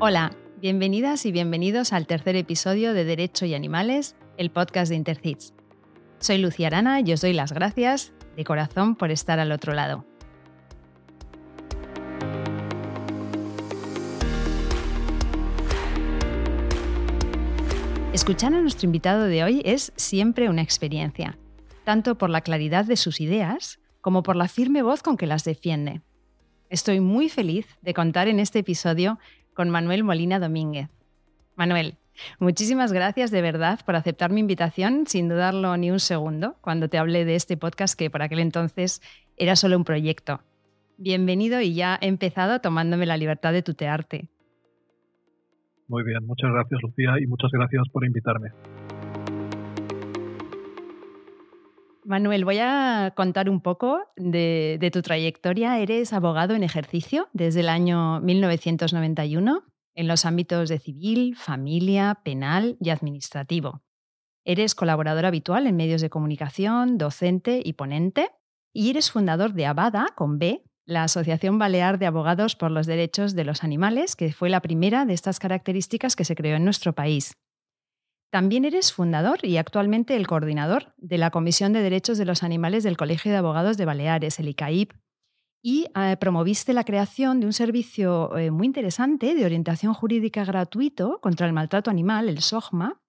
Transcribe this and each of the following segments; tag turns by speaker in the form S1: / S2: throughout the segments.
S1: Hola, bienvenidas y bienvenidos al tercer episodio de Derecho y Animales, el podcast de Intercits. Soy Lucía Arana y os doy las gracias de corazón por estar al otro lado. Escuchar a nuestro invitado de hoy es siempre una experiencia, tanto por la claridad de sus ideas como por la firme voz con que las defiende. Estoy muy feliz de contar en este episodio con Manuel Molina Domínguez. Manuel, muchísimas gracias de verdad por aceptar mi invitación sin dudarlo ni un segundo cuando te hablé de este podcast que por aquel entonces era solo un proyecto. Bienvenido y ya he empezado tomándome la libertad de tutearte.
S2: Muy bien, muchas gracias Lucía y muchas gracias por invitarme.
S1: Manuel, voy a contar un poco de, tu trayectoria. Eres abogado en ejercicio desde el año 1991 en los ámbitos de civil, familia, penal y administrativo. Eres colaborador habitual en medios de comunicación, docente y ponente. Y eres fundador de Abada, con B, la Asociación Balear de Abogados por los Derechos de los Animales, que fue la primera de estas características que se creó en nuestro país. También eres fundador y actualmente el coordinador de la Comisión de Derechos de los Animales del Colegio de Abogados de Baleares, el ICAIP, y eh, promoviste la creación de un servicio eh, muy interesante de orientación jurídica gratuito contra el maltrato animal, el SOGMA,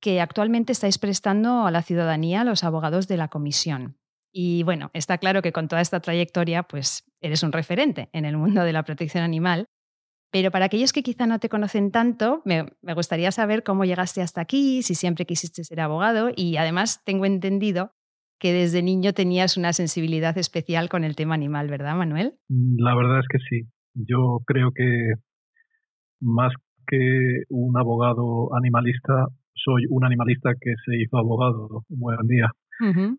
S1: que actualmente estáis prestando a la ciudadanía los abogados de la comisión. Y bueno, está claro que con toda esta trayectoria, pues eres un referente en el mundo de la protección animal pero para aquellos que quizá no te conocen tanto, me, gustaría saber cómo llegaste hasta aquí, si siempre quisiste ser abogado y además tengo entendido que desde niño tenías una sensibilidad especial con el tema animal, ¿verdad, Manuel?
S2: Mm, la verdad es que sí. Yo creo que más que un abogado animalista, soy un animalista que se hizo abogado un buen día.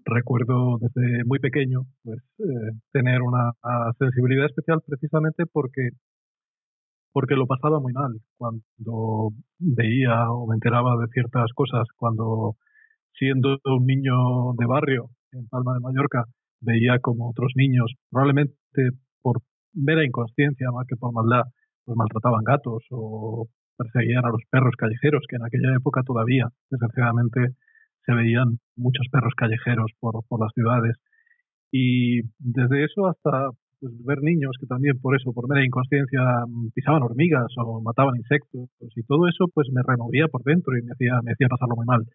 S2: Recuerdo desde muy pequeño pues, eh, tener una sensibilidad especial precisamente porque porque lo pasaba muy mal cuando veía o me enteraba de ciertas cosas, cuando siendo un niño de barrio en Palma de Mallorca veía como otros niños, probablemente por mera inconsciencia más que por maldad, pues maltrataban gatos o perseguían a los perros callejeros, que en aquella época todavía, desgraciadamente, se veían muchos perros callejeros por, por las ciudades. Y desde eso hasta pues, ver niños que también por eso, por mera inconsciencia, mm, pisaban hormigas o mataban insectos y todo eso pues me removía por dentro y me hacía, me hacía pasarlo muy mal.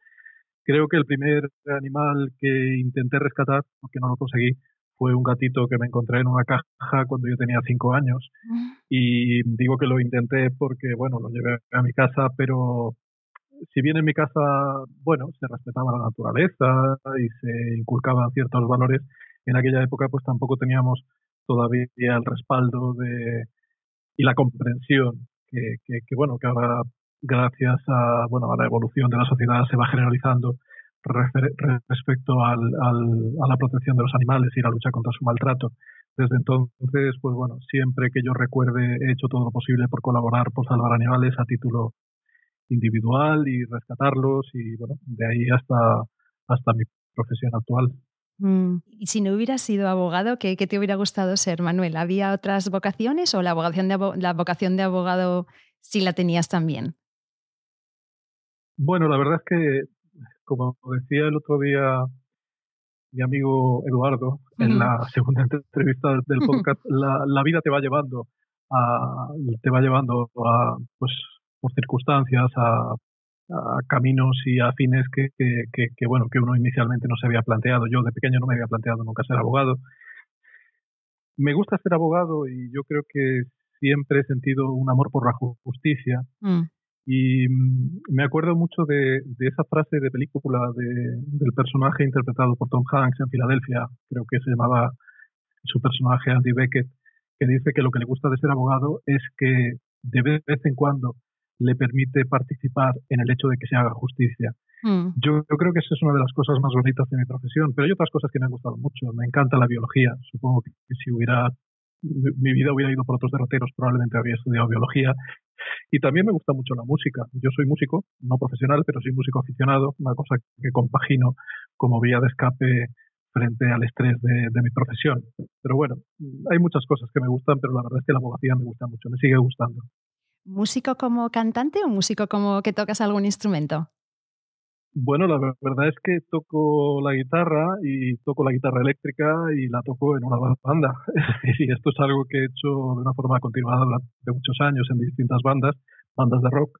S2: Creo que el primer animal que intenté rescatar, aunque no lo conseguí, fue un gatito que me encontré en una caja cuando yo tenía cinco años. Y digo que lo intenté porque, bueno, lo llevé a mi casa, pero si bien en mi casa, bueno, se respetaba la naturaleza y se inculcaban ciertos valores, en aquella época pues tampoco teníamos todavía el respaldo de, y la comprensión que, bueno, que ahora gracias a, bueno, a la evolución de la sociedad se va generalizando respecto al, al, a la protección de los animales y la lucha contra su maltrato. Desde entonces, pues bueno, siempre que yo recuerde he hecho todo lo posible por colaborar, por salvar animales a título individual y rescatarlos y bueno, de ahí hasta, hasta mi profesión actual.
S1: Mm. Y si no hubieras sido abogado, ¿qué, te hubiera gustado ser, Manuel? ¿Había otras vocaciones o la vocación, de la vocación de abogado sí la tenías también?
S2: Bueno, la verdad es que, como decía el otro día mi amigo Eduardo en la segunda entrevista del podcast, la, vida te va llevando a, te va llevando a, pues, por circunstancias, a a caminos y a fines que, que, bueno, que uno inicialmente no se había planteado. Yo de pequeño no me había planteado nunca ser abogado. Me gusta ser abogado y yo creo que siempre he sentido un amor por la justicia. Mm. Y mm, me acuerdo mucho de, de esa frase de película de, del personaje interpretado por Tom Hanks en Filadelfia, creo que se llamaba su personaje Andy Beckett, que dice que lo que le gusta de ser abogado es que de vez en cuando le permite participar en el hecho de que se haga justicia. Mm. Yo, creo que esa es una de las cosas más bonitas de mi profesión, pero hay otras cosas que me han gustado mucho. Me encanta la biología. Supongo que, si hubiera mi vida hubiera ido por otros derroteros, probablemente habría estudiado biología. Y también me gusta mucho la música. Yo soy músico, no profesional, pero soy músico aficionado, una cosa que compagino como vía de escape frente al estrés de, de mi profesión. Pero bueno, hay muchas cosas que me gustan, pero la verdad es que la abogacía me gusta mucho, me sigue gustando.
S1: ¿Músico como cantante o músico como que tocas algún instrumento?
S2: Bueno, la verdad es que toco la guitarra y toco la guitarra eléctrica y la toco en una banda. y esto es algo que he hecho de una forma continuada durante muchos años en distintas bandas, bandas de rock.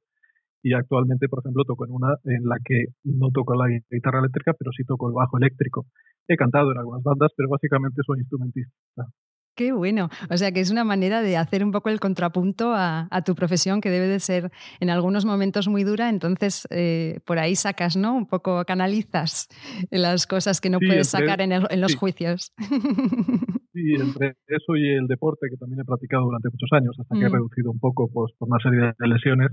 S2: Y actualmente, por ejemplo, toco en una en la que no toco la guitarra eléctrica, pero sí toco el bajo eléctrico. He cantado en algunas bandas, pero básicamente soy instrumentista.
S1: Qué bueno. O sea que es una manera de hacer un poco el contrapunto a, tu profesión, que debe de ser en algunos momentos muy dura. Entonces, eh, por ahí sacas, ¿no? Un poco canalizas las cosas que no puedes sacar en, los juicios.
S2: Sí, entre eso y el deporte, que también he practicado durante muchos años, hasta que he mm. reducido un poco pues, por una serie de lesiones,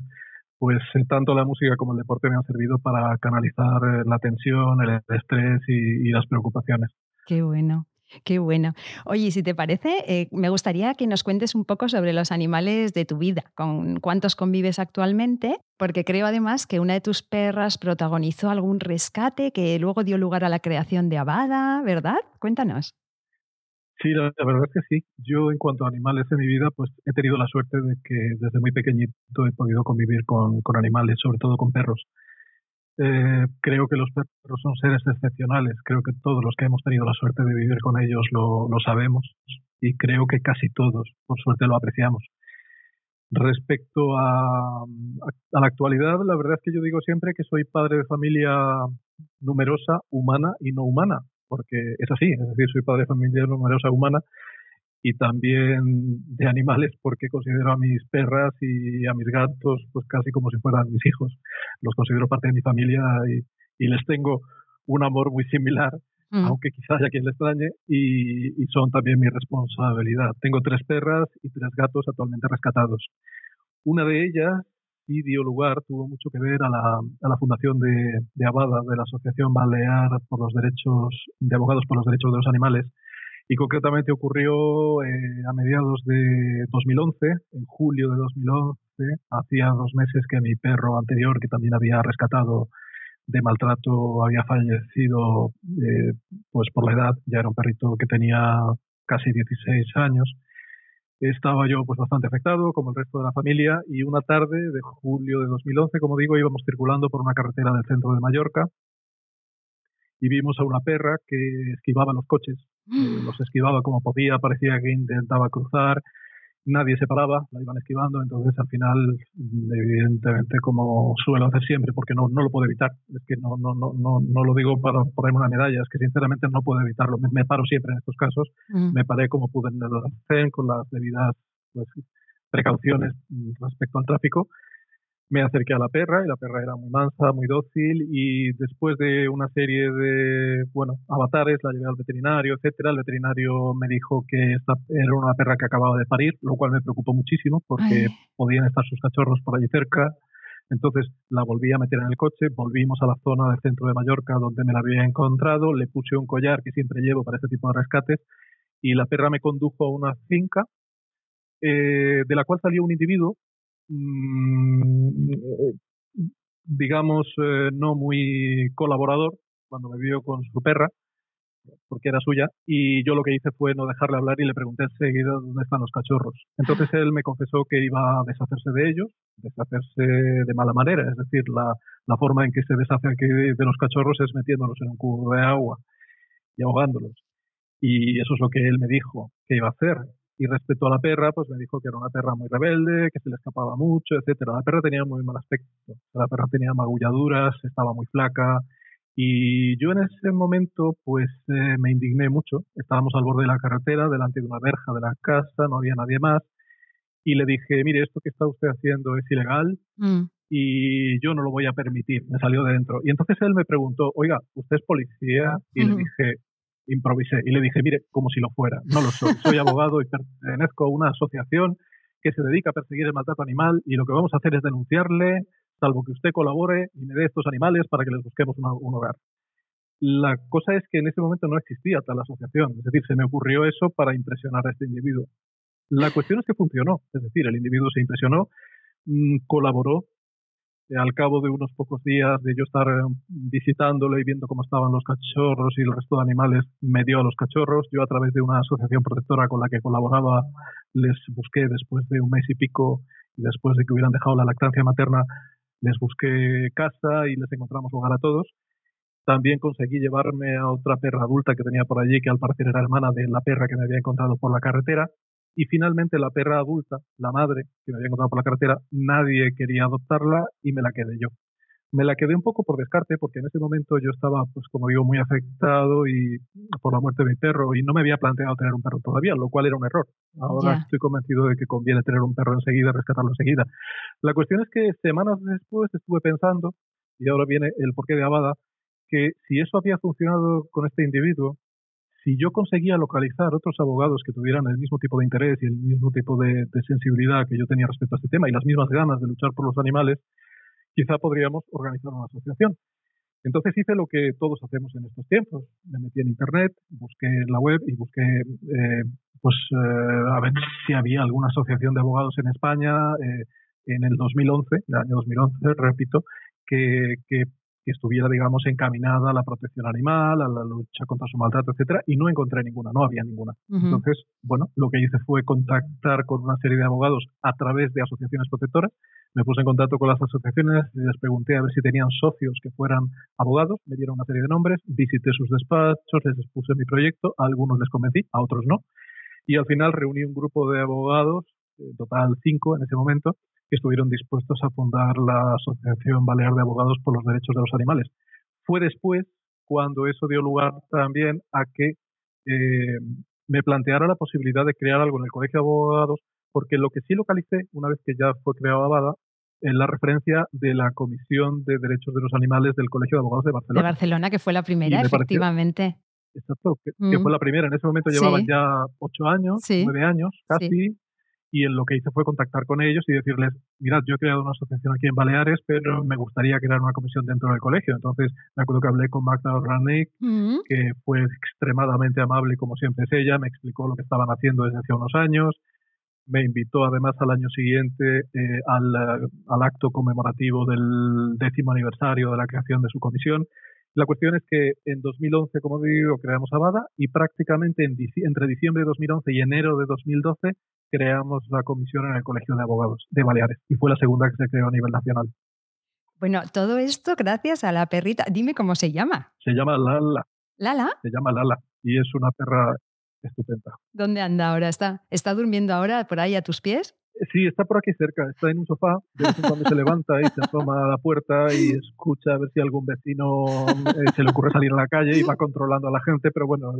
S2: pues eh, tanto la música como el deporte me han servido para canalizar eh, la tensión, el estrés y las preocupaciones.
S1: Qué bueno. Qué bueno. Oye, si te parece, eh, me gustaría que nos cuentes un poco sobre los animales de tu vida, con cuántos convives actualmente, porque creo además que una de tus perras protagonizó algún rescate que luego dio lugar a la creación de Abada, ¿verdad? Cuéntanos.
S2: Sí, la, verdad es que sí. Yo en cuanto a animales en mi vida, pues he tenido la suerte de que desde muy pequeñito he podido convivir con animales, sobre todo con perros. Eh, creo que los perros son seres excepcionales. Creo que todos los que hemos tenido la suerte de vivir con ellos lo, sabemos y creo que casi todos, por suerte, lo apreciamos. Respecto a, a, la actualidad, la verdad es que yo digo siempre que soy padre de familia numerosa, humana y no humana, porque es así, es decir, soy padre de familia numerosa, humana y también de animales porque considero a mis perras y a mis gatos pues casi como si fueran mis hijos. Los considero parte de mi familia y, les tengo un amor muy similar, mm. aunque quizás haya quien le extrañe, y, y, son también mi responsabilidad. Tengo tres perras y tres gatos actualmente rescatados. Una de ellas sí dio lugar, tuvo mucho que ver a la, a la fundación de, de Abada, de la Asociación Balear por los Derechos, de Abogados por los Derechos de los Animales, y concretamente ocurrió eh, a mediados de 2011, en julio de 2011, hacía dos meses que mi perro anterior, que también había rescatado de maltrato, había fallecido eh, pues por la edad, ya era un perrito que tenía casi 16 años. Estaba yo pues bastante afectado, como el resto de la familia, y una tarde de julio de 2011, como digo, íbamos circulando por una carretera del centro de Mallorca y vimos a una perra que esquivaba los coches los esquivaba como podía, parecía que intentaba cruzar, nadie se paraba, la iban esquivando, entonces al final, evidentemente, como suelo hacer siempre, porque no, no lo puedo evitar, es que no, no, no, no, no lo digo para ponerme una medalla, es que sinceramente no puedo evitarlo, me, paro siempre en estos casos, mm. me paré como pude en el CEN con las debidas pues, precauciones respecto al tráfico me acerqué a la perra y la perra era muy mansa, muy dócil y después de una serie de, bueno, avatares, la llevé al veterinario, etcétera. El veterinario me dijo que esta era una perra que acababa de parir, lo cual me preocupó muchísimo porque podían estar sus cachorros por allí cerca. Entonces la volví a meter en el coche, volvimos a la zona del centro de Mallorca donde me la había encontrado, le puse un collar que siempre llevo para este tipo de rescates y la perra me condujo a una finca eh, de la cual salió un individuo digamos, eh, no muy colaborador cuando me vio con su perra, porque era suya, y yo lo que hice fue no dejarle hablar y le pregunté enseguida dónde están los cachorros. Entonces él me confesó que iba a deshacerse de ellos, deshacerse de mala manera, es decir, la, la forma en que se deshace aquí de los cachorros es metiéndolos en un cubo de agua y ahogándolos. Y eso es lo que él me dijo que iba a hacer. Y respecto a la perra, pues me dijo que era una perra muy rebelde, que se le escapaba mucho, etcétera. La perra tenía muy mal aspecto. La perra tenía magulladuras, estaba muy flaca. Y yo en ese momento, pues eh, me indigné mucho. Estábamos al borde de la carretera, delante de una verja de la casa, no había nadie más. Y le dije, mire, esto que está usted haciendo es ilegal mm. y yo no lo voy a permitir. Me salió de dentro. Y entonces él me preguntó, oiga, ¿usted es policía? Y le dije, improvisé y le dije, mire, como si lo fuera, no lo soy, soy abogado y pertenezco a una asociación que se dedica a perseguir el maltrato animal y lo que vamos a hacer es denunciarle, salvo que usted colabore y me dé estos animales para que les busquemos un hogar. La cosa es que en ese momento no existía tal asociación, es decir, se me ocurrió eso para impresionar a este individuo. La cuestión es que funcionó, es decir, el individuo se impresionó, mm, colaboró al cabo de unos pocos días de yo estar eh, visitándolo y viendo cómo estaban los cachorros y el resto de animales, me dio a los cachorros. Yo a través de una asociación protectora con la que colaboraba les busqué después de un mes y pico y después de que hubieran dejado la lactancia materna, les busqué casa y les encontramos hogar a todos. También conseguí llevarme a otra perra adulta que tenía por allí, que al parecer era hermana de la perra que me había encontrado por la carretera. Y finalmente la perra adulta, la madre, que me había encontrado por la carretera, nadie quería adoptarla y me la quedé yo. Me la quedé un poco por descarte porque en ese momento yo estaba, pues como digo, muy afectado y por la muerte de mi perro y no me había planteado tener un perro todavía, lo cual era un error. Ahora estoy convencido de que conviene tener un perro enseguida, rescatarlo enseguida. La cuestión es que semanas después estuve pensando, y ahora viene el porqué de Abada, que si eso había funcionado con este individuo, si yo conseguía localizar otros abogados que tuvieran el mismo tipo de interés y el mismo tipo de, sensibilidad que yo tenía respecto a este tema y las mismas ganas de luchar por los animales, quizá podríamos organizar una asociación. Entonces hice lo que todos hacemos en estos tiempos. Me metí en internet, busqué en la web y busqué eh, pues eh, a ver si había alguna asociación de abogados en España eh, en el 2011, el año 2011, repito, que, que que estuviera, digamos, encaminada a la protección animal, a la lucha contra su maltrato, etcétera, y no encontré ninguna, no había ninguna. Entonces, bueno, lo que hice fue contactar con una serie de abogados a través de asociaciones protectoras. Me puse en contacto con las asociaciones y les pregunté a ver si tenían socios que fueran abogados, me dieron una serie de nombres, visité sus despachos, les expuse mi proyecto, a algunos les convencí, a otros no, y al final reuní un grupo de abogados, en total cinco en ese momento, que estuvieron dispuestos a fundar la Asociación Balear de Abogados por los Derechos de los Animales. Fue después cuando eso dio lugar también a que eh, me planteara la posibilidad de crear algo en el Colegio de Abogados, porque lo que sí localicé, una vez que ya fue creado Abada, es la referencia de la Comisión de Derechos de los Animales del Colegio de Abogados de Barcelona.
S1: De Barcelona, que fue la primera, efectivamente.
S2: exacto, que, fue mm. la primera. En ese momento llevaban ya ocho años, nueve años casi, y en lo que hice fue contactar con ellos y decirles, mirad, yo he creado una asociación aquí en Baleares, pero me gustaría crear una comisión dentro del colegio. Entonces me acuerdo que hablé con Magda Orranek, mm. que fue extremadamente amable como siempre es ella, me explicó lo que estaban haciendo desde hace unos años, me invitó además al año siguiente eh, al, al, acto conmemorativo del décimo aniversario de la creación de su comisión. La cuestión es que en 2011, como digo, creamos Abada y prácticamente en, entre diciembre de 2011 y enero de 2012 creamos la comisión en el Colegio de Abogados de Baleares y fue la segunda que se creó a nivel nacional.
S1: Bueno, todo esto gracias a la perrita. Dime cómo se llama.
S2: Se llama Lala.
S1: ¿Lala?
S2: Se llama Lala y es una perra estupenda.
S1: ¿Dónde anda ahora? ¿Está, ¿Está durmiendo ahora por ahí a tus pies?
S2: Sí, está por aquí cerca, está en un sofá, de vez en cuando se levanta y se asoma a la puerta y escucha a ver si algún vecino eh, se le ocurre salir a la calle y va controlando a la gente, pero bueno,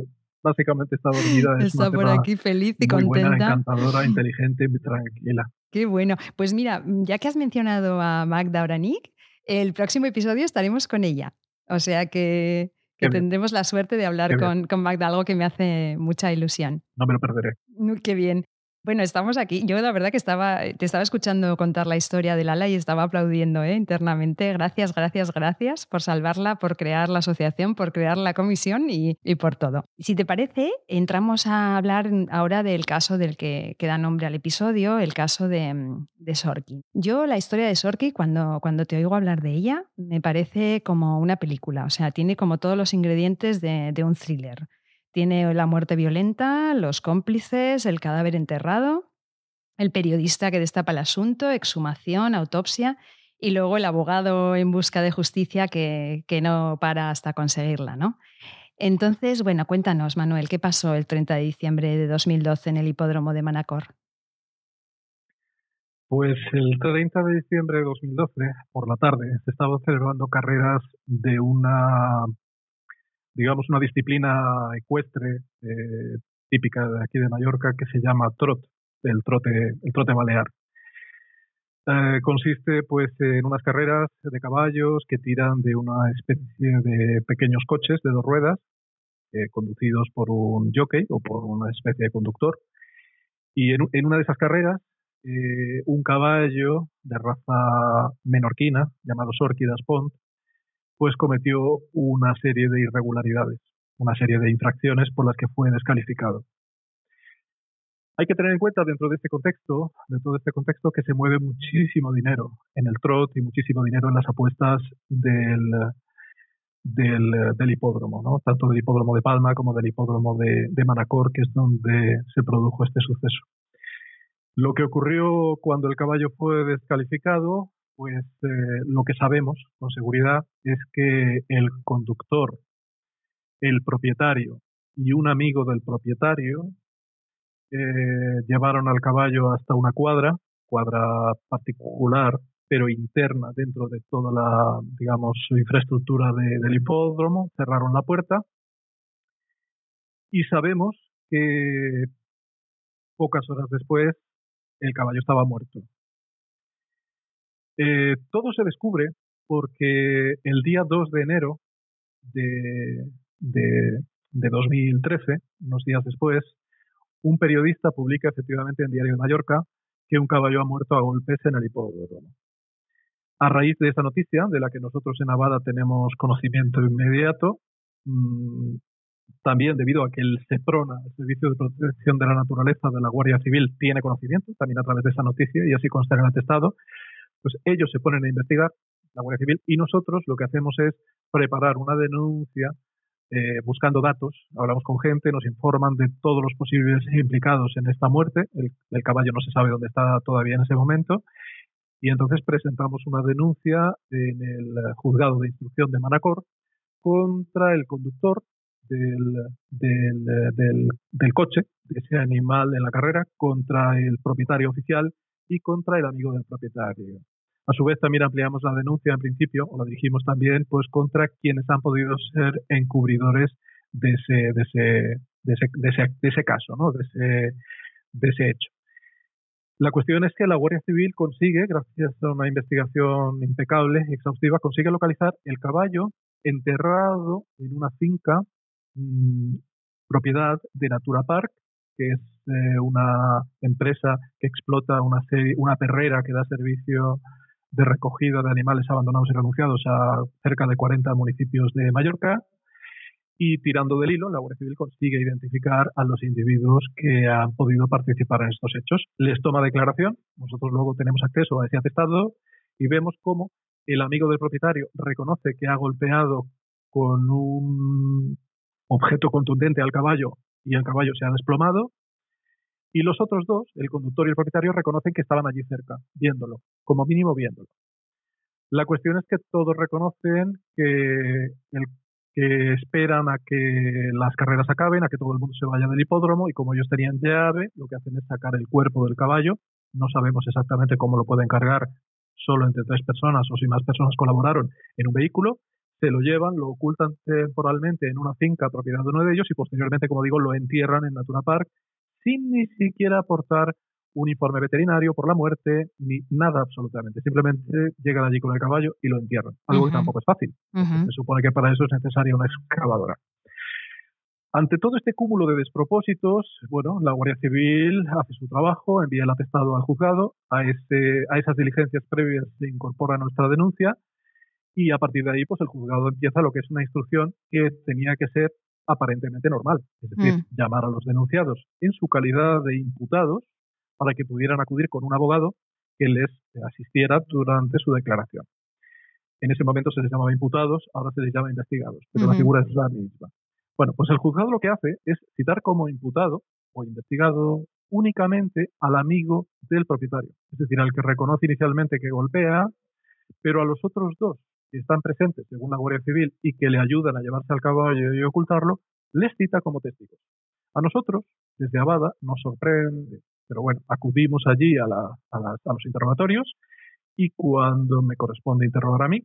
S2: básicamente está dormida.
S1: está por aquí feliz y
S2: muy
S1: contenta.
S2: Buena, encantadora, inteligente y tranquila.
S1: Qué bueno. Pues mira, ya que has mencionado a Magda Oranik, el próximo episodio estaremos con ella. O sea que, tendremos la suerte de hablar con, con, Magda, algo que me hace mucha ilusión.
S2: No me lo perderé.
S1: Qué bien. Bueno, estamos aquí. Yo la verdad que estaba, te estaba escuchando contar la historia de Lala y estaba aplaudiendo ¿eh? internamente. Gracias, gracias, gracias por salvarla, por crear la asociación, por crear la comisión y, por todo. Si te parece, entramos a hablar ahora del caso del que, da nombre al episodio, el caso de, de Sorki. Yo la historia de Sorki, cuando, cuando te oigo hablar de ella, me parece como una película. O sea, tiene como todos los ingredientes de un thriller. Tiene la muerte violenta, los cómplices, el cadáver enterrado, el periodista que destapa el asunto, exhumación, autopsia y luego el abogado en busca de justicia que, no para hasta conseguirla, ¿no? Entonces, bueno, cuéntanos, Manuel, ¿qué pasó el 30 de diciembre de 2012 en el hipódromo de Manacor?
S2: Pues el 30 de diciembre de 2012, por la tarde, se estaban celebrando carreras de una digamos, una disciplina ecuestre eh, típica de aquí de Mallorca que se llama trot, el trote, el trote balear. Eh, consiste pues en unas carreras de caballos que tiran de una especie de pequeños coches de dos ruedas eh, conducidos por un jockey o por una especie de conductor y en, en una de esas carreras un caballo de raza menorquina llamado Sorquidas Pont pues cometió una serie de irregularidades, una serie de infracciones por las que fue descalificado. Hay que tener en cuenta dentro de este contexto, dentro de este contexto, que se mueve muchísimo dinero en el trot y muchísimo dinero en las apuestas del, del, hipódromo, ¿no? tanto del hipódromo de Palma como del hipódromo de, de Manacor, que es donde se produjo este suceso. Lo que ocurrió cuando el caballo fue descalificado, pues eh, lo que sabemos con seguridad es que el conductor, el propietario y un amigo del propietario eh, llevaron al caballo hasta una cuadra, cuadra particular pero interna dentro de toda la, digamos, infraestructura del hipódromo, cerraron la puerta y sabemos que pocas horas después el caballo estaba muerto. Eh, todo se descubre porque el día 2 de enero de, de, de 2013, unos días después, un periodista publica efectivamente en Diario de Mallorca que un caballo ha muerto a golpes en el hipódromo. A raíz de esta noticia, de la que nosotros en Avada tenemos conocimiento inmediato, mm, también debido a que el SEPRONA, el Servicio de Protección de la Naturaleza de la Guardia Civil, tiene conocimiento también a través de esa noticia y así consta en el atestado, pues ellos se ponen a investigar, la Guardia Civil, y nosotros lo que hacemos es preparar una denuncia eh, buscando datos, hablamos con gente, nos informan de todos los posibles implicados en esta muerte, el, caballo no se sabe dónde está todavía en ese momento, y entonces presentamos una denuncia en el juzgado de instrucción de Manacor contra el conductor del, del, del, coche, de ese animal en la carrera, contra el propietario oficial y contra el amigo del propietario. A su vez, también ampliamos la denuncia en principio, o la dirigimos también, pues contra quienes han podido ser encubridores de ese, de ese, de ese, de ese, de ese caso, ¿no? de, ese, de ese hecho. La cuestión es que la Guardia Civil consigue, gracias a una investigación impecable y exhaustiva, consigue localizar el caballo enterrado en una finca mm, propiedad de Natura Park, que es eh, una empresa que explota una, serie, una perrera que da servicio de recogida de animales abandonados y renunciados a cerca de 40 municipios de Mallorca y tirando del hilo, la Guardia Civil consigue identificar a los individuos que han podido participar en estos hechos. Les toma declaración, nosotros luego tenemos acceso a ese atestado y vemos cómo el amigo del propietario reconoce que ha golpeado con un objeto contundente al caballo y el caballo se ha desplomado. Y los otros dos, el conductor y el propietario, reconocen que estaban allí cerca, viéndolo, como mínimo viéndolo. La cuestión es que todos reconocen que esperan a que las carreras acaben, a que todo el mundo se vaya del hipódromo y como ellos tenían llave, lo que hacen es sacar el cuerpo del caballo. No sabemos exactamente cómo lo pueden cargar solo entre tres personas o si más personas colaboraron en un vehículo. Se lo llevan, lo ocultan temporalmente en una finca propiedad de uno de ellos y posteriormente, como digo, lo entierran en Natura Park sin ni siquiera aportar un informe veterinario por la muerte, ni nada absolutamente. Simplemente llegan allí con el caballo y lo entierran. Algo que tampoco es fácil. Se supone que para eso es necesaria una excavadora. Ante todo este cúmulo de despropósitos, bueno, la Guardia Civil hace su trabajo, envía el atestado al juzgado, a, ese, a esas diligencias previas se incorpora nuestra denuncia y a partir de ahí, pues el juzgado empieza lo que es una instrucción que tenía que ser aparentemente normal, es decir, mm. llamar a los denunciados en su calidad de imputados para que pudieran acudir con un abogado que les asistiera durante su declaración. En ese momento se les llamaba imputados, ahora se les llama investigados, pero la figura es la misma. Bueno, pues el juzgado lo que hace es citar como imputado o investigado únicamente al amigo del propietario, es decir, al que reconoce inicialmente que golpea, pero a los otros dos están presentes según la Guardia Civil y que le ayudan a llevarse al caballo y ocultarlo, les cita como testigos. A nosotros, desde Abada, nos sorprende pero bueno, acudimos allí a, los interrogatorios y cuando me corresponde interrogar a mí,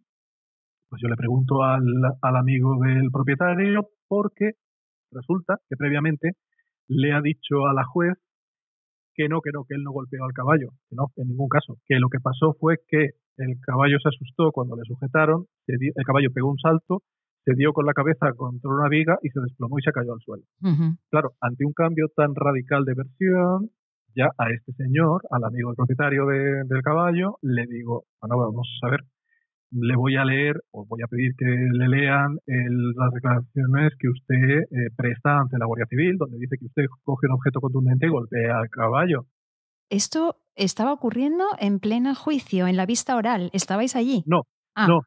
S2: pues yo le pregunto al, amigo del propietario porque resulta que previamente le ha dicho a la juez que no, que no, que él no golpeó al caballo, que no, en ningún caso, que lo que pasó fue que el caballo se asustó cuando le sujetaron, el caballo pegó un salto, se dio con la cabeza contra una viga y se desplomó y se cayó al suelo. Claro, ante un cambio tan radical de versión, ya a este señor, al amigo del propietario del caballo, le digo, bueno, vamos a ver, le voy a leer o voy a pedir que le lean las declaraciones que usted eh, presta ante la Guardia Civil, donde dice que usted coge un objeto contundente y golpea al caballo.
S1: Esto estaba ocurriendo en plena juicio, en la vista oral. ¿Estabais allí?
S2: No, ah. no,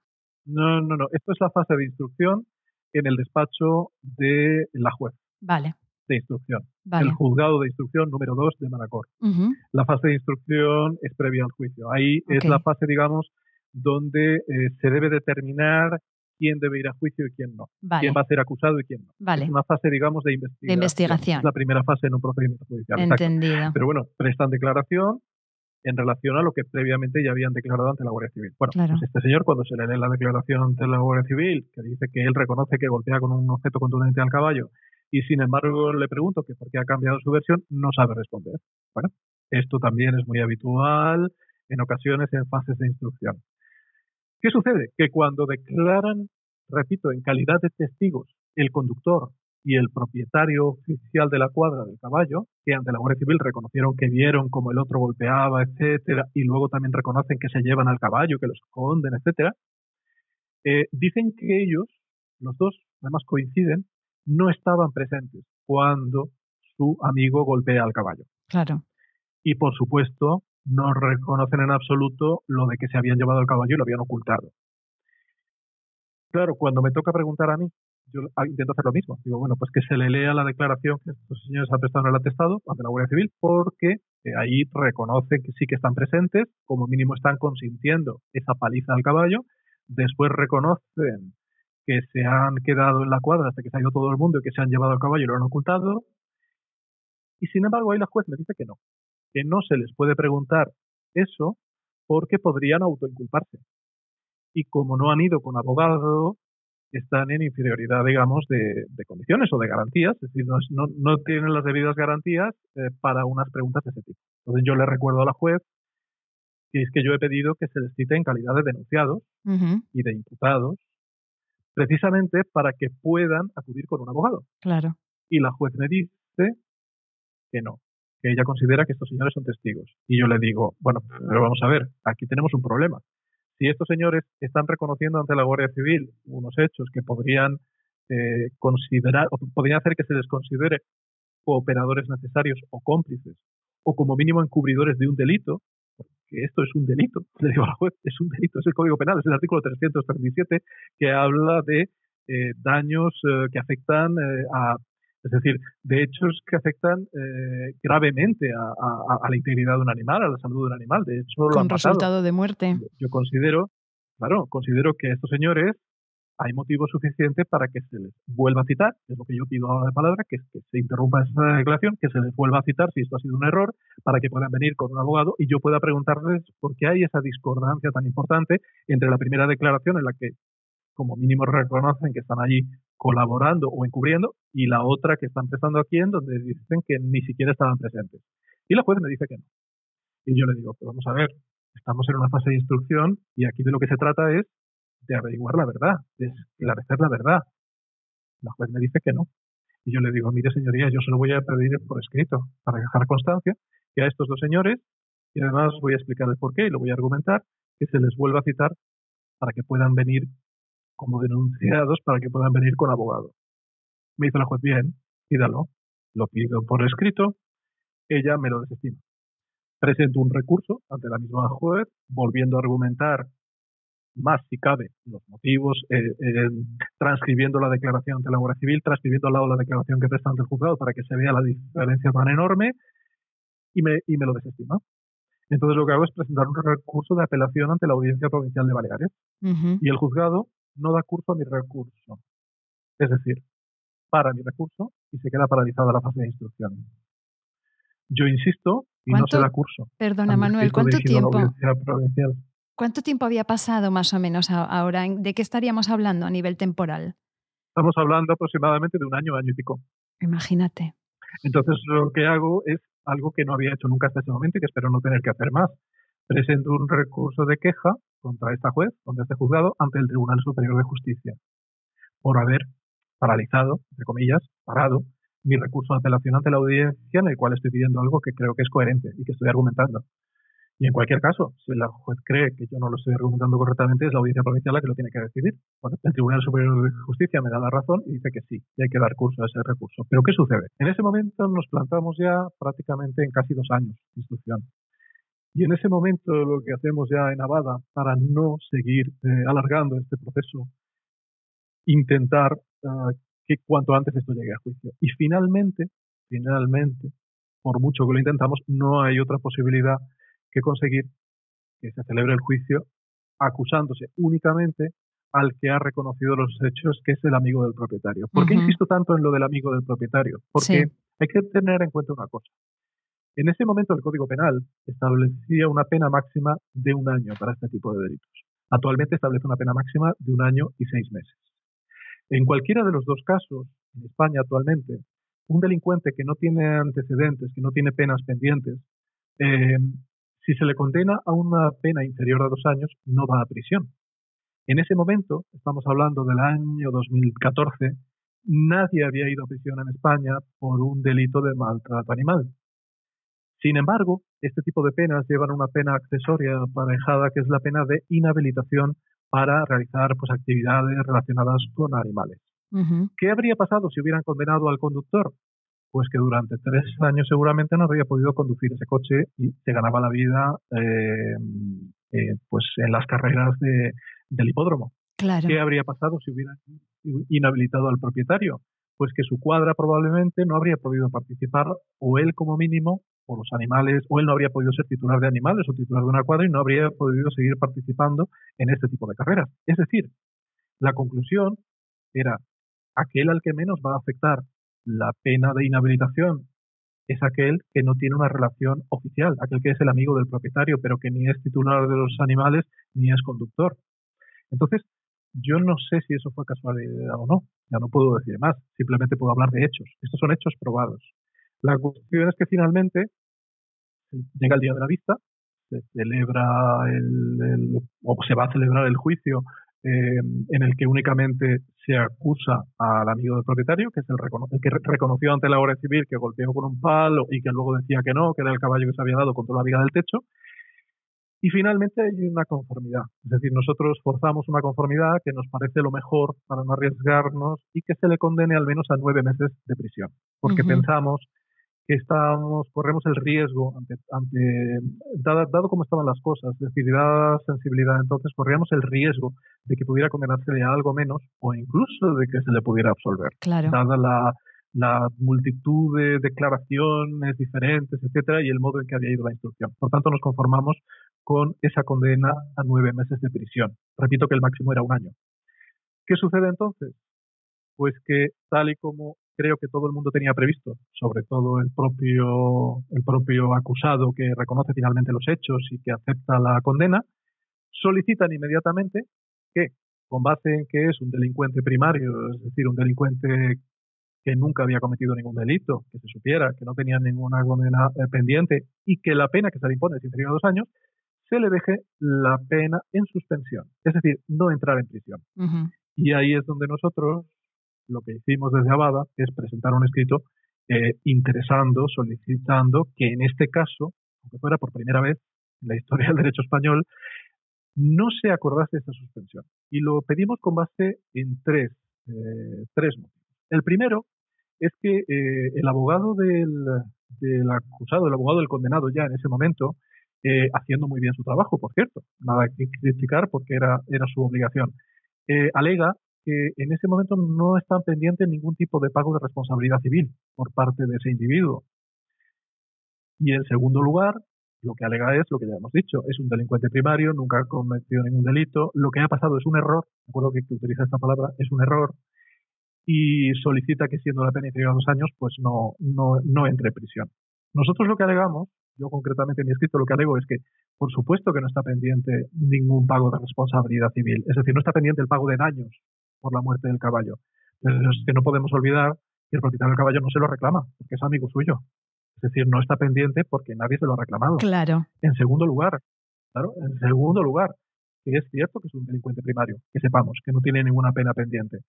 S2: no, no, no. Esto es la fase de instrucción en el despacho de la juez.
S1: Vale.
S2: De instrucción. El juzgado de instrucción número 2 de Manacor. La fase de instrucción es previa al juicio. Ahí es la fase, digamos, donde eh, se debe determinar quién debe ir a juicio y quién no. Quién va a ser acusado y quién no. Es una fase, digamos, de investigación.
S1: De investigación.
S2: Es la primera fase en un procedimiento judicial.
S1: Entendido.
S2: Pero bueno, prestan declaración en relación a lo que previamente ya habían declarado ante la Guardia Civil. Bueno, pues este señor, cuando se le lee la declaración ante la Guardia Civil, que dice que él reconoce que golpea con un objeto contundente al caballo, y sin embargo le pregunto que por qué ha cambiado su versión, no sabe responder. Bueno, esto también es muy habitual en ocasiones en fases de instrucción. ¿Qué sucede? Que cuando declaran, repito, en calidad de testigos el conductor y el propietario oficial de la cuadra del caballo, que ante la Guardia Civil reconocieron que vieron cómo el otro golpeaba, etcétera, y luego también reconocen que se llevan al caballo, que lo esconden, etcétera, eh, dicen que ellos, los dos, además coinciden, no estaban presentes cuando su amigo golpea al caballo.
S1: Claro.
S2: Y por supuesto, no reconocen en absoluto lo de que se habían llevado el caballo y lo habían ocultado. Claro, cuando me toca preguntar a mí, yo intento hacer lo mismo. Digo, bueno, pues que se le lea la declaración que estos señores han prestado en el atestado ante la Guardia Civil, porque eh, ahí reconocen que sí que están presentes, como mínimo están consintiendo esa paliza al caballo, después reconocen que se han quedado en la cuadra hasta que se ha ido todo el mundo y que se han llevado al caballo y lo han ocultado, y sin embargo ahí la juez me dice que no, que no se les puede preguntar eso porque podrían autoinculparse. Y como no han ido con abogado, están en inferioridad, digamos, de, condiciones o de garantías, es decir, no, no, tienen las debidas garantías eh, para unas preguntas de ese tipo. Entonces yo le recuerdo a la juez que es que yo he pedido que se les cite en calidad de denunciados y de imputados, precisamente para que puedan acudir con un abogado.
S1: Claro.
S2: Y la juez me dice que no, que ella considera que estos señores son testigos. Y yo le digo, bueno, pero vamos a ver, aquí tenemos un problema. Si estos señores están reconociendo ante la Guardia Civil unos hechos que podrían eh, considerar, o podrían hacer que se les considere cooperadores necesarios o cómplices, o como mínimo encubridores de un delito, porque esto es un delito, le digo a la juez, es un delito, es el Código Penal, es el artículo 337 que habla de eh, daños eh, que afectan a es decir, de hechos que afectan eh, gravemente a, la integridad de un animal, a la salud de un animal. De hecho,
S1: Con resultado de muerte.
S2: Yo considero, claro, considero que estos señores hay motivo suficiente para que se les vuelva a citar, es lo que yo pido ahora de palabra, que, que se interrumpa esa declaración, que se les vuelva a citar si esto ha sido un error, para que puedan venir con un abogado y yo pueda preguntarles por qué hay esa discordancia tan importante entre la primera declaración en la que como mínimo reconocen que están allí colaborando o encubriendo, y la otra que están prestando aquí en donde dicen que ni siquiera estaban presentes. Y la juez me dice que no. Y yo le digo, pues vamos a ver, estamos en una fase de instrucción y aquí de lo que se trata es de averiguar la verdad, de esclarecer la verdad. La juez me dice que no. Y yo le digo, mire señoría, yo se lo voy a pedir por escrito para dejar constancia que a estos dos señores, y además voy a explicar el porqué y lo voy a argumentar, que se les vuelva a citar para que puedan venir como denunciados para que puedan venir con abogado. Me dice la juez, bien, pídalo. Lo pido por escrito, ella me lo desestima. Presento un recurso ante la misma juez, volviendo a argumentar más si cabe los motivos, eh, eh, transcribiendo la declaración ante la Guardia Civil, transcribiendo al lado la declaración que presta ante el juzgado para que se vea la diferencia tan enorme y me, y me lo desestima. Entonces lo que hago es presentar un recurso de apelación ante la Audiencia Provincial de Baleares y el juzgado no da curso a mi recurso. Es decir, para mi recurso y se queda paralizada la fase de instrucción. Yo insisto y no se da curso.
S1: Perdona, Manuel, ¿cuánto tiempo? ¿Cuánto tiempo había pasado más o menos ahora? ¿De qué estaríamos hablando a nivel temporal?
S2: Estamos hablando aproximadamente de un año, año y pico.
S1: Imagínate.
S2: Entonces lo que hago es algo que no había hecho nunca hasta ese momento y que espero no tener que hacer más. Presento un recurso de queja contra esta juez, contra este juzgado, ante el Tribunal Superior de Justicia, por haber paralizado, entre comillas, parado mi recurso de apelación ante la audiencia en el cual estoy pidiendo algo que creo que es coherente y que estoy argumentando. Y en cualquier caso, si la juez cree que yo no lo estoy argumentando correctamente, es la audiencia provincial la que lo tiene que decidir. el Tribunal Superior de Justicia me da la razón y dice que sí, y hay que dar curso a ese recurso. Pero ¿qué sucede? En ese momento nos plantamos ya prácticamente en casi dos años de instrucción. Y en ese momento lo que hacemos ya en Avada, para no seguir eh, alargando este proceso, intentar ah, que cuanto antes esto llegue a juicio. Y finalmente, finalmente, por mucho que lo intentamos, no hay otra posibilidad que conseguir que se celebre el juicio acusándose únicamente al que ha reconocido los hechos, que es el amigo del propietario. ¿Por qué insisto tanto en lo del amigo del propietario? Porque hay que tener en cuenta una cosa. En ese momento el Código Penal establecía una pena máxima de un año para este tipo de delitos. Actualmente establece una pena máxima de un año y seis meses. En cualquiera de los dos casos, en España actualmente, un delincuente que no tiene antecedentes, que no tiene penas pendientes, eh, si se le condena a una pena inferior a dos años, no va a prisión. En ese momento, estamos hablando del año 2014, nadie había ido a prisión en España por un delito de maltrato animal. Sin embargo, este tipo de penas llevan una pena accesoria aparejada, que es la pena de inhabilitación para realizar pues, actividades relacionadas con animales. ¿Qué habría pasado si hubieran condenado al conductor? Pues que durante tres años seguramente no habría podido conducir ese coche y se ganaba la vida eh, eh, pues en las carreras del hipódromo. ¿Qué habría pasado si hubieran inhabilitado al propietario? Pues que su cuadra probablemente no habría podido participar o él como mínimo o los animales, o él no habría podido ser titular de animales o titular de una cuadra y no habría podido seguir participando en este tipo de carreras. Es decir, la conclusión era, aquel al que menos va a afectar la pena de inhabilitación es aquel que no tiene una relación oficial, aquel que es el amigo del propietario, pero que ni es titular de los animales ni es conductor. Entonces, yo no sé si eso fue casualidad o no, ya no puedo decir más, simplemente puedo hablar de hechos. Estos son hechos probados. La cuestión es que finalmente llega el día de la vista, se celebra el, o se va a celebrar el juicio eh, en el que únicamente se acusa al amigo del propietario, que es el, que reconoció ante la Guardia Civil que golpeó con un palo y que luego decía que no, que era el caballo que se había dado contra la viga del techo. Y finalmente hay una conformidad. Es decir, nosotros forzamos una conformidad que nos parece lo mejor para no arriesgarnos y que se le condene al menos a nueve meses de prisión. Porque pensamos que estamos, corremos el riesgo ante, ante dado, dado cómo estaban las cosas, es decir, dada sensibilidad, entonces corríamos el riesgo de que pudiera condenársele a algo menos o incluso de que se le pudiera absolver.
S1: Claro.
S2: Dada la, la multitud de declaraciones diferentes, etcétera, y el modo en que había ido la instrucción. Por tanto, nos conformamos con esa condena a nueve meses de prisión. Repito que el máximo era un año. ¿Qué sucede entonces? Pues que tal y como creo que todo el mundo tenía previsto, sobre todo el propio, el propio acusado que reconoce finalmente los hechos y que acepta la condena, solicitan inmediatamente que, con base en que es un delincuente primario, es decir, un delincuente que nunca había cometido ningún delito, que se supiera, que no tenía ninguna condena eh, pendiente y que la pena que se le impone es inferior a dos años, se le deje la pena en suspensión, es decir, no entrar en prisión. Y ahí es donde nosotros lo que hicimos desde Abada es presentar un escrito eh, interesando, solicitando que en este caso, aunque fuera por primera vez en la historia del derecho español, no se acordase esta suspensión. Y lo pedimos con base en tres, eh, tres motivos. El primero es que eh, el abogado del, del, acusado, el abogado del condenado ya en ese momento, haciendo muy bien su trabajo, por cierto, nada que criticar porque era, era su obligación, alega que en ese momento no están pendientes ningún tipo de pago de responsabilidad civil por parte de ese individuo. Y en segundo lugar, lo que alega es lo que ya hemos dicho, es un delincuente primario, nunca ha cometido ningún delito, lo que ha pasado es un error, recuerdo que, utiliza esta palabra, es un error, y solicita que siendo la pena inferior a dos años, pues no, no, no entre en prisión. Nosotros lo que alegamos, yo concretamente en mi escrito lo que alego es que, por supuesto que no está pendiente ningún pago de responsabilidad civil, es decir, no está pendiente el pago de daños por la muerte del caballo. Pero es que no podemos olvidar que el propietario del caballo no se lo reclama, porque es amigo suyo. Es decir, no está pendiente porque nadie se lo ha reclamado.
S1: Claro.
S2: En segundo lugar, claro, en segundo lugar, que es cierto que es un delincuente primario, que sepamos que no tiene ninguna pena pendiente.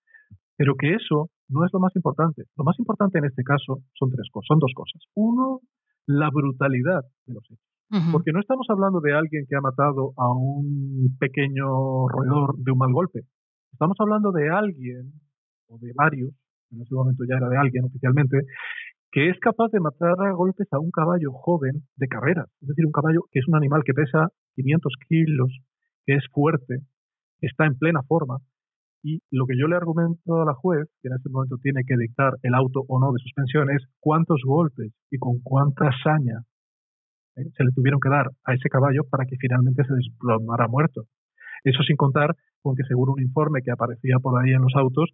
S2: Pero que eso no es lo más importante. Lo más importante en este caso son tres cosas, son dos cosas. Uno, la brutalidad de los hechos. Porque no estamos hablando de alguien que ha matado a un pequeño roedor de un mal golpe. Estamos hablando de alguien, o de varios, en ese momento ya era de alguien oficialmente, que es capaz de matar a golpes a un caballo joven de carrera. Es decir, un caballo que es un animal que pesa 500 kilos, que es fuerte, está en plena forma. Y lo que yo le argumento a la juez, que en este momento tiene que dictar el auto o no de suspensión, es cuántos golpes y con cuánta saña ¿eh? se le tuvieron que dar a ese caballo para que finalmente se desplomara muerto. Eso sin contar con que según un informe que aparecía por ahí en los autos,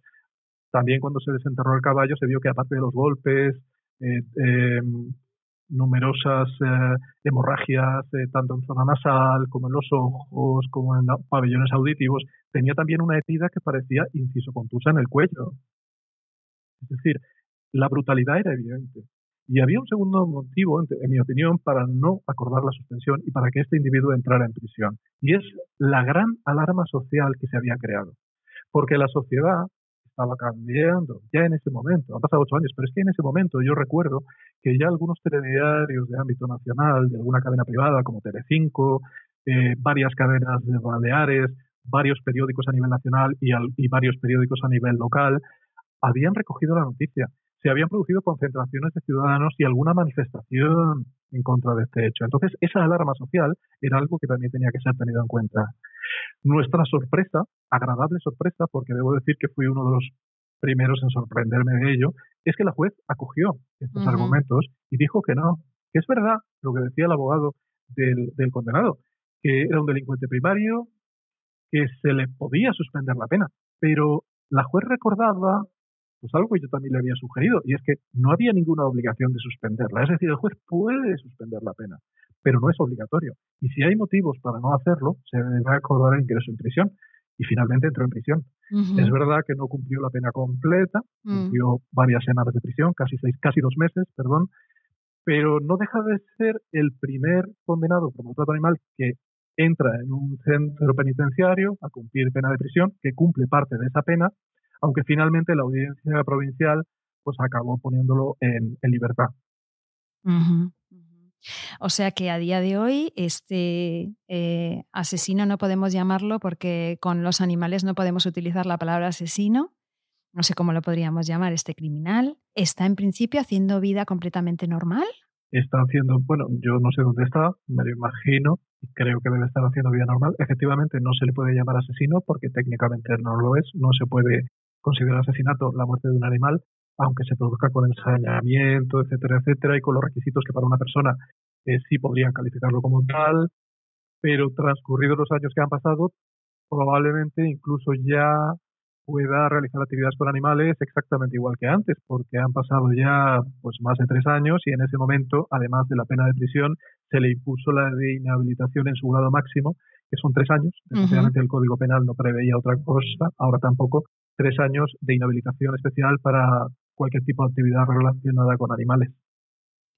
S2: también cuando se desenterró el caballo se vio que aparte de los golpes, eh, em, numerosas eh, hemorragias, eh, tanto en zona nasal como en los ojos, como en pabellones auditivos. Tenía también una herida que parecía inciso contusa en el cuello. Es decir, la brutalidad era evidente. Y había un segundo motivo, en mi opinión, para no acordar la suspensión y para que este individuo entrara en prisión. Y es la gran alarma social que se había creado. Porque la sociedad estaba cambiando ya en ese momento. Han pasado ocho años, pero es que en ese momento yo recuerdo que ya algunos telediarios de ámbito nacional, de alguna cadena privada como Telecinco, eh, varias cadenas de Baleares, varios periódicos a nivel nacional y, y varios periódicos a nivel local, habían recogido la noticia. Se habían producido concentraciones de ciudadanos y alguna manifestación en contra de este hecho. Entonces, esa alarma social era algo que también tenía que ser tenido en cuenta. Nuestra sorpresa, agradable sorpresa, porque debo decir que fui uno de los primeros en sorprenderme de ello, es que la juez acogió estos argumentos y dijo que no, que es verdad lo que decía el abogado del, del condenado, que era un delincuente primario, que se le podía suspender la pena, pero la juez recordaba pues algo que yo también le había sugerido, y es que no había ninguna obligación de suspenderla. Es decir, el juez puede suspender la pena, pero no es obligatorio. Y si hay motivos para no hacerlo, se debe acordar el ingreso en prisión. Y finalmente entró en prisión. Es verdad que no cumplió la pena completa, mm. cumplió varias semanas de prisión, casi seis, casi dos meses, perdón, pero no deja de ser el primer condenado por maltrato animal que entra en un centro penitenciario a cumplir pena de prisión, que cumple parte de esa pena aunque finalmente la audiencia provincial pues acabó poniéndolo en, libertad.
S1: O sea que a día de hoy este eh, asesino no podemos llamarlo porque con los animales no podemos utilizar la palabra asesino. No sé cómo lo podríamos llamar, este criminal. ¿Está en principio haciendo vida completamente normal?
S2: Está haciendo, bueno, yo no sé dónde está, me lo imagino, y creo que debe estar haciendo vida normal. Efectivamente, no se le puede llamar asesino porque técnicamente no lo es, no se puede considera asesinato la muerte de un animal, aunque se produzca con ensañamiento, etcétera, etcétera, y con los requisitos que para una persona eh, sí podrían calificarlo como tal, pero transcurridos los años que han pasado, probablemente incluso ya pueda realizar actividades con animales exactamente igual que antes, porque han pasado ya pues más de tres años y en ese momento, además de la pena de prisión, se le impuso la de inhabilitación en su grado máximo, que son tres años. Desgraciadamente el Código Penal no preveía otra cosa, ahora tampoco, tres años de inhabilitación especial para cualquier tipo de actividad relacionada con animales.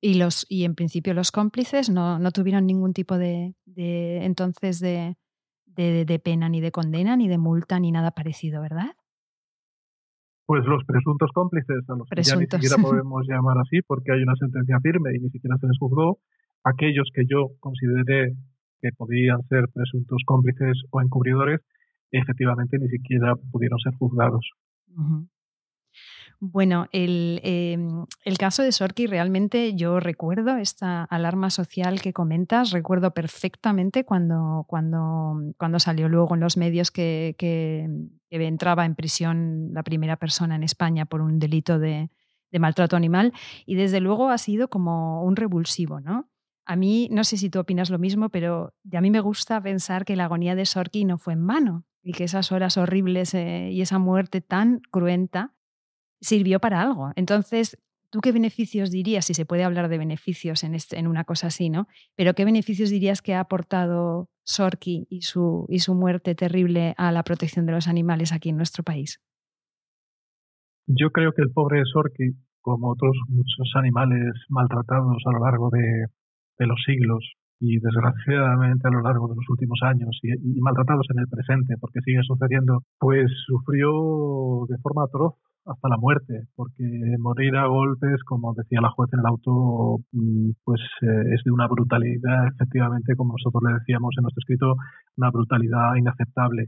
S1: Y los y en principio los cómplices no, no tuvieron ningún tipo de, de entonces de, de, pena ni de condena ni de multa ni nada parecido, ¿verdad?
S2: Pues los presuntos cómplices, a los que ya ni siquiera podemos llamar así porque hay una sentencia firme y ni siquiera se les juzgó, aquellos que yo consideré que podían ser presuntos cómplices o encubridores, efectivamente ni siquiera pudieron ser juzgados.
S1: Bueno, em, el, caso de Sorki realmente yo recuerdo esta alarma social que comentas, recuerdo perfectamente cuando, cuando, cuando salió luego en los medios que, que, entraba en prisión la primera persona en España por un delito de, de maltrato animal y desde luego ha sido como un revulsivo, ¿no? A mí, no sé si tú opinas lo mismo, pero a mí me gusta pensar que la agonía de Sorki no fue en vano y que esas horas horribles eh, y esa muerte tan cruenta sirvió para algo. Entonces, ¿tú qué beneficios dirías, si se puede hablar de beneficios en, este, en una cosa así, ¿no? Pero qué beneficios dirías que ha aportado Sorki y su, y su muerte terrible a la protección de los animales aquí en nuestro país?
S2: Yo creo que el pobre Sorki, como otros muchos animales maltratados a lo largo de, de los siglos y desgraciadamente a lo largo de los últimos años y, maltratados en el presente, porque sigue sucediendo, pues sufrió de forma atroz hasta la muerte, porque morir a golpes, como decía la juez en el auto, mm, pues eh, es de una brutalidad, efectivamente, como nosotros le decíamos en nuestro escrito, una brutalidad inaceptable.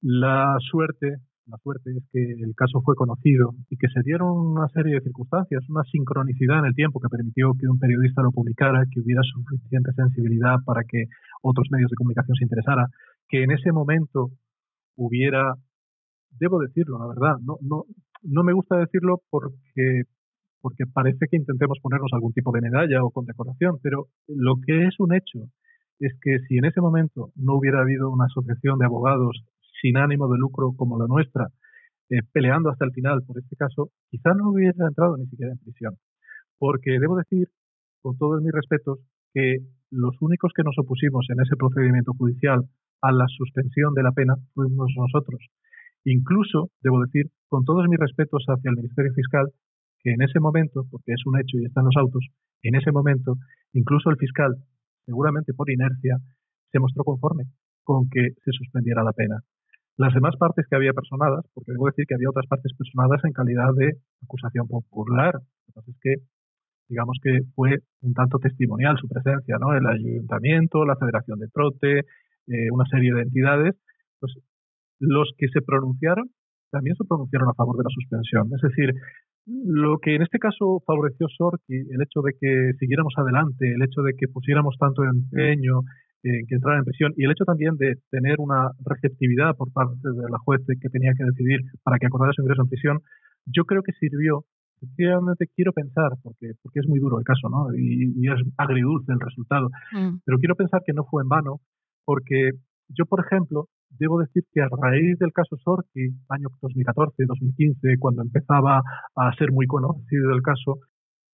S2: La suerte, la suerte es que el caso fue conocido y que se dieron una serie de circunstancias, una sincronicidad en el tiempo que permitió que un periodista lo publicara, que hubiera suficiente sensibilidad para que otros medios de comunicación se interesaran, que en ese momento hubiera debo decirlo, la verdad. No, no, no me gusta decirlo porque, porque parece que intentemos ponernos algún tipo de medalla o condecoración, pero lo que es un hecho es que si en ese momento no hubiera habido una asociación de abogados sin ánimo de lucro como la nuestra, eh, peleando hasta el final por este caso, quizás no hubiera entrado ni siquiera en prisión. Porque debo decir, con todos mis respetos, que los únicos que nos opusimos en ese procedimiento judicial a la suspensión de la pena fuimos nosotros. Incluso, debo decir, con todos mis respetos hacia el Ministerio Fiscal, que en ese momento, porque es un hecho y están los autos, en ese momento, incluso el fiscal, seguramente por inercia, se mostró conforme con que se suspendiera la pena. Las demás partes que había personadas, porque debo decir que había otras partes personadas en calidad de acusación popular, entonces que digamos que fue un tanto testimonial su presencia, ¿no? El ayuntamiento, la Federación de Trote, eh, una serie de entidades, pues los que se pronunciaron también se pronunciaron a favor de la suspensión. Es decir, lo que en este caso favoreció Sorki, el hecho de que siguiéramos adelante, el hecho de que pusiéramos tanto empeño en que entrara en prisión y el hecho también de tener una receptividad por parte de la juez que tenía que decidir para que acordara su ingreso en prisión, yo creo que sirvió. Efectivamente, quiero pensar, porque, porque es muy duro el caso, ¿no? Y, es agridulce el resultado, mm. pero quiero pensar que no fue en vano, porque yo, por ejemplo, debo decir que a raíz del caso Sorki, año 2014-2015, cuando empezaba a ser muy conocido el caso,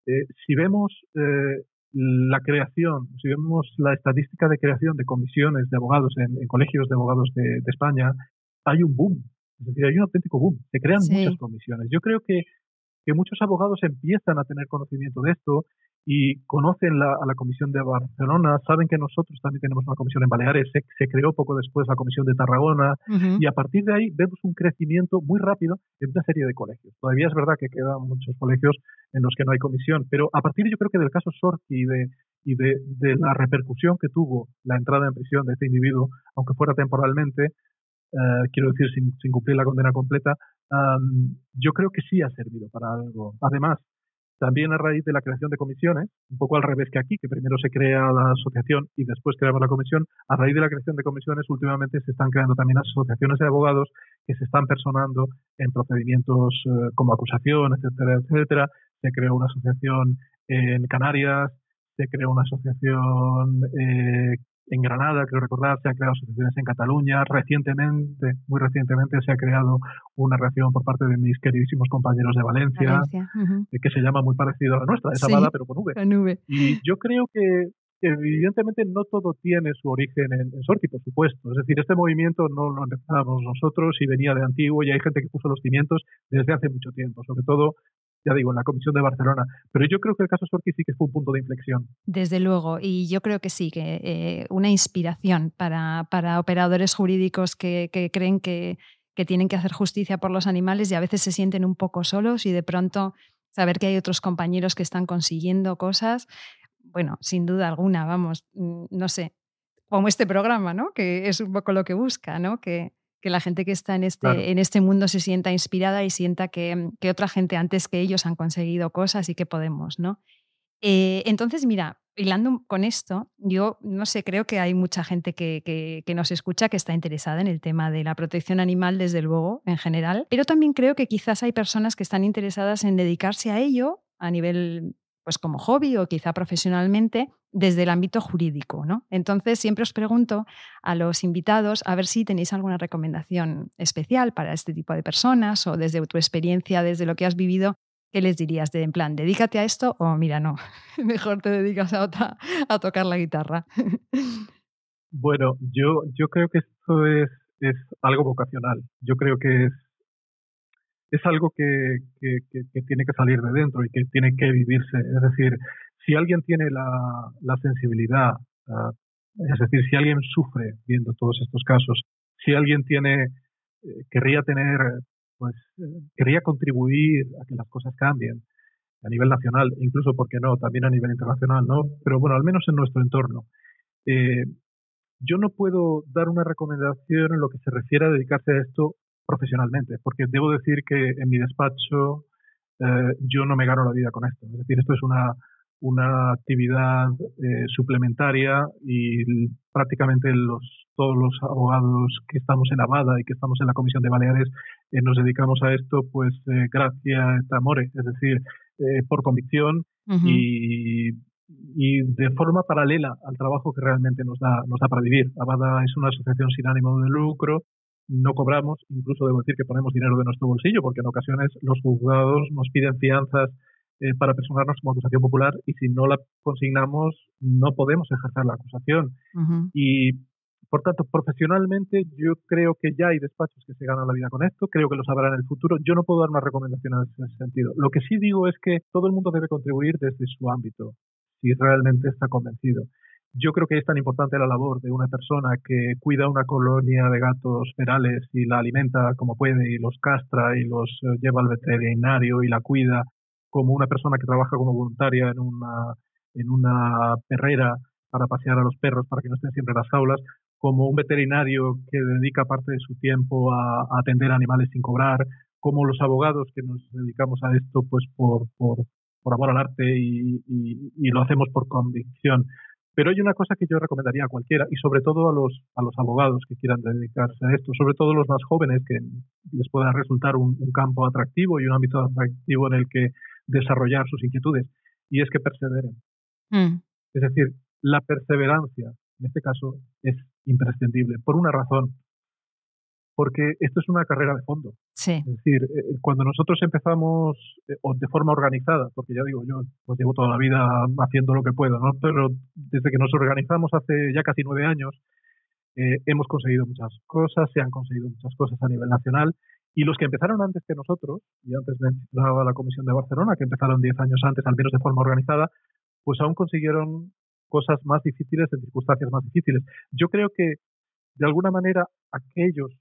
S2: eh, si vemos eh, la creación, si vemos la estadística de creación de comisiones de abogados en, colegios de abogados de, España, hay un boom. Es decir, hay un auténtico boom. Se crean muchas comisiones. Yo creo que, que muchos abogados empiezan a tener conocimiento de esto y conocen la, a la Comisión de Barcelona, saben que nosotros también tenemos una comisión en Baleares, se, creó poco después la Comisión de Tarragona y a partir de ahí vemos un crecimiento muy rápido en una serie de colegios. Todavía es verdad que quedan muchos colegios en los que no hay comisión, pero a partir yo creo que del caso Sorki y de, y de, de la repercusión que tuvo la entrada en prisión de este individuo, aunque fuera temporalmente, eh, quiero decir sin, sin, cumplir la condena completa, yo creo que sí ha servido para algo. Además, también a raíz de la creación de comisiones, un poco al revés que aquí, que primero se crea la asociación y después creamos la comisión, a raíz de la creación de comisiones últimamente se están creando también asociaciones de abogados que se están personando en procedimientos eh, como acusación, etcétera, etcétera. Se creó una asociación en Canarias, se creó una asociación eh, en Granada, creo recordar, se han creado asociaciones en Cataluña. Recientemente, muy recientemente, se ha creado una reacción por parte de mis queridísimos compañeros de Valencia, eh, que se llama muy parecido a la nuestra, es Amada, pero con
S1: V.
S2: Y yo creo que evidentemente no todo tiene su origen en, en Sorti, por supuesto. Es decir, este movimiento no lo empezamos nosotros y venía de antiguo y hay gente que puso los cimientos desde hace mucho tiempo, sobre todo ya digo, en la Comisión de Barcelona. Pero yo creo que el caso Sorki sí que fue un punto de inflexión.
S1: Desde luego, y yo creo que sí, que eh, una inspiración para, para operadores jurídicos que, que creen que, que tienen que hacer justicia por los animales y a veces se sienten un poco solos y de pronto saber que hay otros compañeros que están consiguiendo cosas, bueno, sin duda alguna, vamos, mm, no sé, como este programa, ¿no? Que es un poco lo que busca, ¿no? Que, que la gente que está en este, en este mundo se sienta inspirada y sienta que, que, otra gente antes que ellos han conseguido cosas y que podemos, ¿no? Eh, entonces, mira, hilando con esto, yo no sé, creo que hay mucha gente que, que, que, nos escucha que está interesada en el tema de la protección animal, desde luego, en general, pero también creo que quizás hay personas que están interesadas en dedicarse a ello a nivel pues como hobby o quizá profesionalmente desde el ámbito jurídico. ¿no? Entonces, siempre os pregunto a los invitados a ver si tenéis alguna recomendación especial para este tipo de personas o desde tu experiencia, desde lo que has vivido, ¿qué les dirías? De en plan, dedícate a esto o mira, no, mejor te dedicas a otra, a tocar la guitarra.
S2: Bueno, yo, yo creo que esto es, es algo vocacional. Yo creo que es es algo que, tiene que salir de dentro y que tiene que vivirse. Es decir, si alguien tiene la, sensibilidad, ah, es decir, si alguien sufre viendo todos estos casos, si alguien tiene, eh, querría tener pues quería contribuir a que las cosas cambien a nivel nacional, incluso, porque no?, también a nivel internacional, ¿no? Pero bueno, al menos en nuestro entorno. Eh, yo no puedo dar una recomendación en lo que se refiere a dedicarse a esto profesionalmente, porque debo decir que en mi despacho eh, yo no me gano la vida con esto. Es decir, esto es una, una actividad eh, suplementaria y prácticamente los, todos los abogados que estamos en Avada y que estamos en la Comisión de Baleares eh, nos dedicamos a esto pues gracias a amore, es decir, por convicción y, y de forma paralela al trabajo que realmente nos da, nos da para vivir. Avada es una asociación sin ánimo de lucro no cobramos, incluso debo decir que ponemos dinero de nuestro bolsillo, porque en ocasiones los juzgados nos piden fianzas eh, para personarnos como acusación popular y si no la consignamos no podemos ejercer la acusación. Y por tanto, profesionalmente yo creo que ya hay despachos que se ganan la vida con esto, creo que lo sabrán en el futuro. Yo no puedo dar una recomendación en ese sentido. Lo que sí digo es que todo el mundo debe contribuir desde su ámbito, si realmente está convencido. Yo creo que es tan importante la labor de una persona que cuida una colonia de gatos ferales y la alimenta como puede y los castra y los eh, lleva al veterinario y la cuida, como una persona que trabaja como voluntaria en una, en una perrera para pasear a los perros para que no estén siempre en las jaulas, como un veterinario que dedica parte de su tiempo a, atender animales sin cobrar, como los abogados que nos dedicamos a esto pues por, por, por amor al arte y, lo hacemos por convicción. Pero hay una cosa que yo recomendaría a cualquiera y sobre todo a los, a los abogados que quieran dedicarse a esto, sobre todo los más jóvenes que les pueda resultar un, campo atractivo y un ámbito atractivo en el que desarrollar sus inquietudes, y es que perseveren. Mm. Es decir, la perseverancia, en este caso, es imprescindible, por una razón, porque esto es una carrera de fondo. Es decir, eh, eh, cuando nosotros empezamos eh, de forma organizada, porque ya digo, yo pues llevo toda la vida haciendo lo que puedo, ¿no? pero desde que nos organizamos hace ya casi nueve años, hemos conseguido muchas cosas, se han conseguido muchas cosas a nivel nacional, y los que empezaron antes que nosotros, y antes mencionaba la Comisión de Barcelona, que empezaron diez años antes, al menos de forma organizada, pues aún consiguieron cosas más difíciles en circunstancias más difíciles. Yo creo que, de alguna manera, aquellos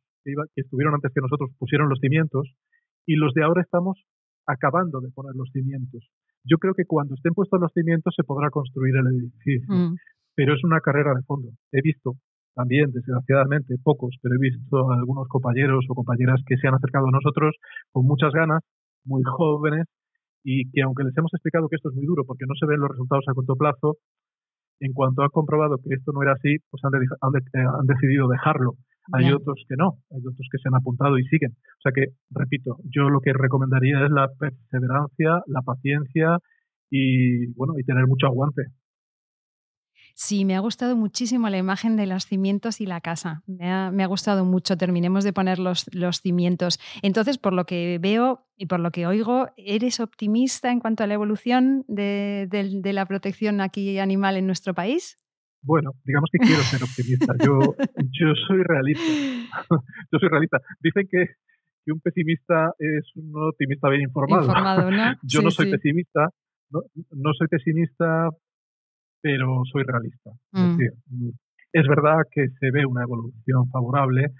S2: que, estuvieron antes que nosotros pusieron los cimientos y los de ahora estamos acabando de poner los cimientos. Yo creo que cuando estén puestos los cimientos se podrá construir el edificio, mm. pero es una carrera de fondo. He visto también, desgraciadamente, pocos, pero he visto a algunos compañeros o compañeras que se han acercado a nosotros con muchas ganas, muy jóvenes, y que aunque les hemos explicado que esto es muy duro porque no se ven los resultados a corto plazo, en cuanto han comprobado que esto no era así, pues han, han decidido dejarlo. Hay otros que no, hay otros que se han apuntado y siguen. O sea que, repito, yo lo que recomendaría es la perseverancia, la paciencia y, bueno, y tener mucho aguante.
S1: Sí, me ha gustado muchísimo la imagen de los cimientos y la casa. Me ha, gustado mucho. Terminemos de poner los, los, cimientos. Entonces, por lo que veo y por lo que oigo, ¿eres optimista en cuanto a la evolución de, de la protección aquí animal en nuestro país?
S2: Bueno, digamos que quiero ser optimista. Yo, yo soy realista. yo soy realista. Dicen que, que, un pesimista es un optimista bien informado. yo no soy pesimista, no, no, soy pesimista, pero soy realista. Es, mm. decir, es verdad que se ve una evolución favorable,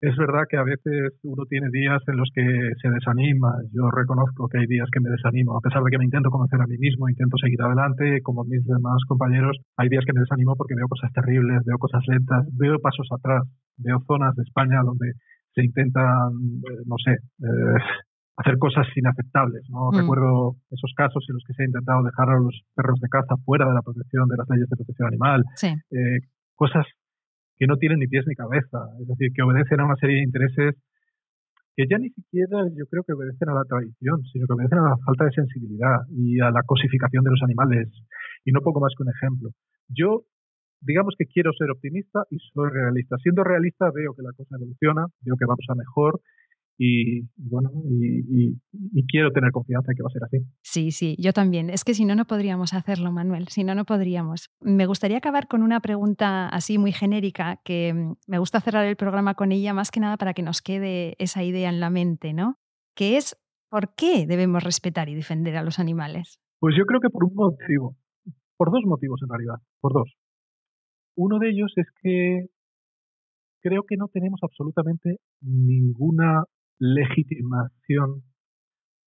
S2: es verdad que a veces uno tiene días en los que se desanima. Yo reconozco que hay días que me desanimo, a pesar de que me intento convencer a mí mismo, intento seguir adelante, como mis demás compañeros. Hay días que me desanimo porque veo cosas terribles, veo cosas lentas, veo pasos atrás, veo zonas de España donde se intentan, eh, no sé, eh, hacer cosas inaceptables. ¿no? Mm. Recuerdo esos casos en los que se ha intentado dejar a los perros de caza fuera de la protección de las leyes de protección animal. Eh, cosas que no tienen ni pies ni cabeza, es decir, que obedecen a una serie de intereses que ya ni siquiera yo creo que obedecen a la tradición, sino que obedecen a la falta de sensibilidad y a la cosificación de los animales. Y no poco más que un ejemplo. Yo, digamos que quiero ser optimista y soy realista. Siendo realista veo que la cosa evoluciona, veo que vamos a mejor y bueno, y, quiero tener confianza en que va a ser así.
S1: Sí, sí, yo también. Es que si no, no podríamos hacerlo, Manuel. Si no, no podríamos. Me gustaría acabar con una pregunta así muy genérica que mm, me gusta cerrar el programa con ella más que nada para que nos quede esa idea en la mente, ¿no? Que es, ¿por qué debemos respetar y defender a los animales?
S2: Pues yo creo que por un motivo, por dos motivos en realidad, por dos. Uno de ellos es que creo que no tenemos absolutamente ninguna legitimación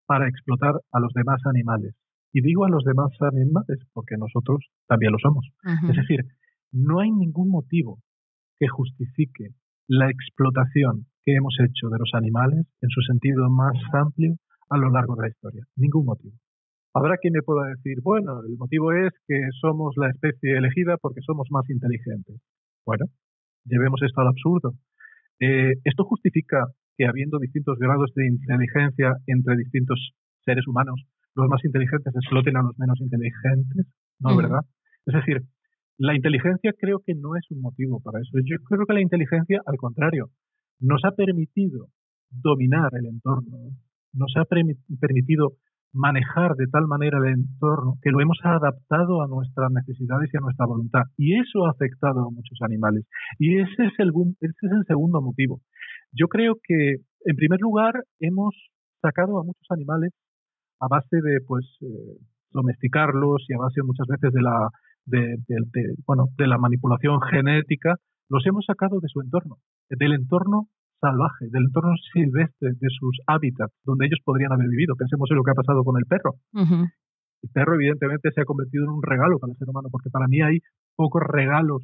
S2: para explotar a los demás animales. Y digo a los demás animales porque nosotros también lo somos. Es decir, no hay ningún motivo que justifique la explotación que hemos hecho de los animales en su sentido más amplio a lo largo de la historia. Ningún motivo. Habrá quien me pueda decir, bueno, el motivo es que somos la especie elegida porque somos más inteligentes. Bueno, llevemos esto al absurdo. Eh, ¿Esto justifica que habiendo distintos grados de inteligencia entre distintos seres humanos, los más inteligentes exploten a los menos inteligentes? No, ¿verdad? Es decir, la inteligencia creo que no es un motivo para eso. Yo creo que la inteligencia, al contrario, nos ha permitido dominar el entorno, nos ha permitido manejar de tal manera el entorno que lo hemos adaptado a nuestras necesidades y a nuestra voluntad. Y eso ha afectado a muchos animales. Y ese es el, ese es el segundo motivo. Yo creo que, en primer lugar, hemos sacado a muchos animales a base de, pues, eh, domesticarlos y a base muchas veces de la, de, bueno, de la manipulación genética, los hemos sacado de su entorno, del entorno salvaje, del entorno silvestre, de sus hábitats, donde ellos podrían haber vivido. Pensemos en lo que ha pasado con el perro. El perro, evidentemente, se ha convertido en un regalo para el ser humano, porque para mí hay pocos regalos,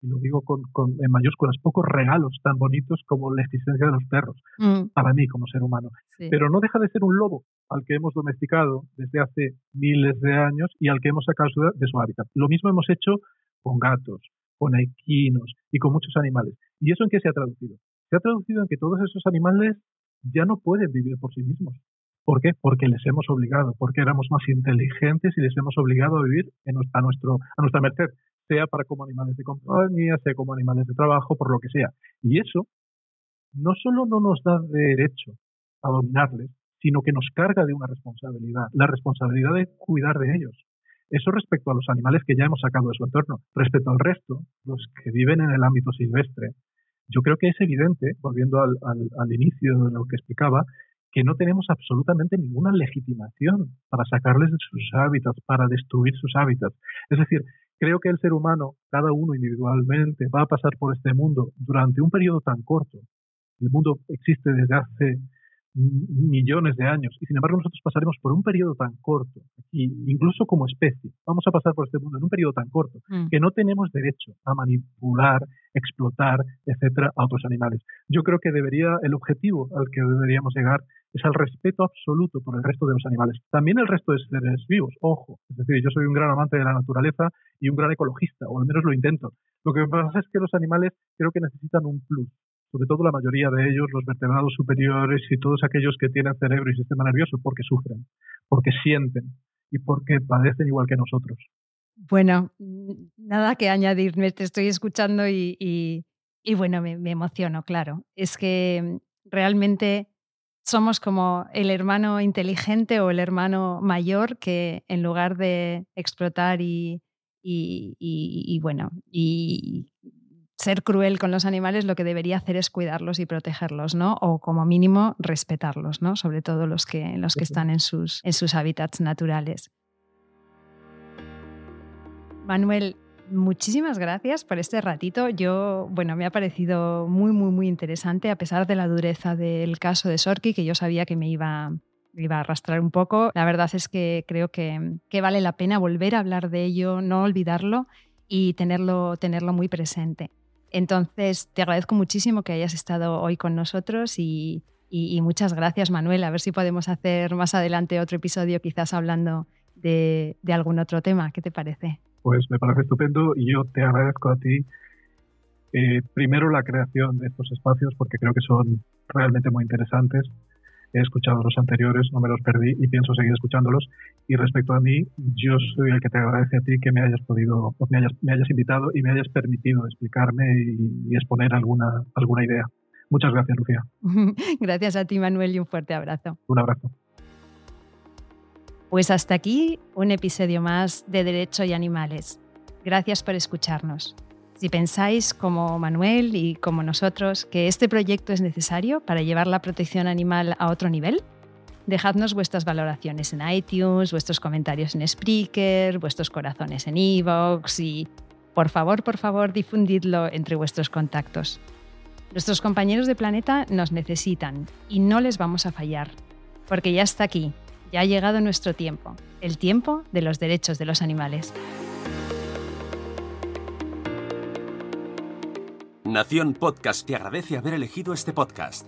S2: y lo digo con, en mayúsculas, pocos regalos tan bonitos como la existencia de los perros, mm. para mí como ser humano. Pero no deja de ser un lobo al que hemos domesticado desde hace miles de años y al que hemos sacado de su hábitat. Lo mismo hemos hecho con gatos, con equinos y con muchos animales. ¿Y eso en qué se ha traducido? se ha traducido en que todos esos animales ya no pueden vivir por sí mismos. ¿Por qué? Porque les hemos obligado, porque éramos más inteligentes y les hemos obligado a vivir a, nuestro, a nuestra merced, sea para como animales de compañía, sea como animales de trabajo, por lo que sea. Y eso no solo no nos da derecho a dominarles, sino que nos carga de una responsabilidad, la responsabilidad de cuidar de ellos. Eso respecto a los animales que ya hemos sacado de su entorno. Respecto al resto, los que viven en el ámbito silvestre, yo creo que es evidente, volviendo al, al, inicio de lo que explicaba, que no tenemos absolutamente ninguna legitimación para sacarles de sus hábitats, para destruir sus hábitats. Es decir, creo que el ser humano, cada uno individualmente, va a pasar por este mundo durante un periodo tan corto. El mundo existe desde hace millones de años y sin embargo nosotros pasaremos por un periodo tan corto y incluso como especie vamos a pasar por este mundo en un periodo tan corto mm. que no tenemos derecho a manipular explotar etcétera a otros animales yo creo que debería el objetivo al que deberíamos llegar es al respeto absoluto por el resto de los animales también el resto de seres vivos ojo es decir yo soy un gran amante de la naturaleza y un gran ecologista o al menos lo intento lo que pasa es que los animales creo que necesitan un plus sobre todo la mayoría de ellos, los vertebrados superiores y todos aquellos que tienen cerebro y sistema nervioso, porque sufren, porque sienten y porque padecen igual que nosotros.
S1: Bueno, nada que añadirme, te estoy escuchando y, bueno, me, me, emociono, claro. Es que realmente somos como el hermano inteligente o el hermano mayor que en lugar de explotar y, y bueno, y ser cruel con los animales, lo que debería hacer es cuidarlos y protegerlos, ¿no? O como mínimo respetarlos, ¿no? Sobre todo los que, los que están en sus, en sus hábitats naturales. Manuel, muchísimas gracias por este ratito. Yo, bueno, me ha parecido muy, muy, muy interesante, a pesar de la dureza del caso de Sorki, que yo sabía que me iba, iba a arrastrar un poco. La verdad es que creo que, que, vale la pena volver a hablar de ello, no olvidarlo y tenerlo, tenerlo muy presente. Entonces, te agradezco muchísimo que hayas estado hoy con nosotros y, muchas gracias, Manuel. A ver si podemos hacer más adelante otro episodio, quizás hablando de, algún otro tema. ¿Qué te parece?
S2: Pues me parece estupendo y yo te agradezco a ti eh, primero la creación de estos espacios porque creo que son realmente muy interesantes he escuchado los anteriores, no me los perdí y pienso seguir escuchándolos. Y respecto a mí, yo soy el que te agradece a ti que me hayas podido, me hayas, me hayas invitado y me hayas permitido explicarme y, exponer alguna, alguna idea. Muchas gracias, Lucía.
S1: gracias a ti, Manuel, y un fuerte abrazo.
S2: Un abrazo.
S1: Pues hasta aquí un episodio más de Derecho y Animales. Gracias por escucharnos. Si pensáis, como Manuel y como nosotros, que este proyecto es necesario para llevar la protección animal a otro nivel, dejadnos vuestras valoraciones en iTunes, vuestros comentarios en Spreaker, vuestros corazones en Evox y, por favor, por favor, difundidlo entre vuestros contactos. Nuestros compañeros de planeta nos necesitan y no les vamos a fallar, porque ya está aquí, ya ha llegado nuestro tiempo, el tiempo de los derechos de los animales.
S3: Nación Podcast te agradece haber elegido este podcast.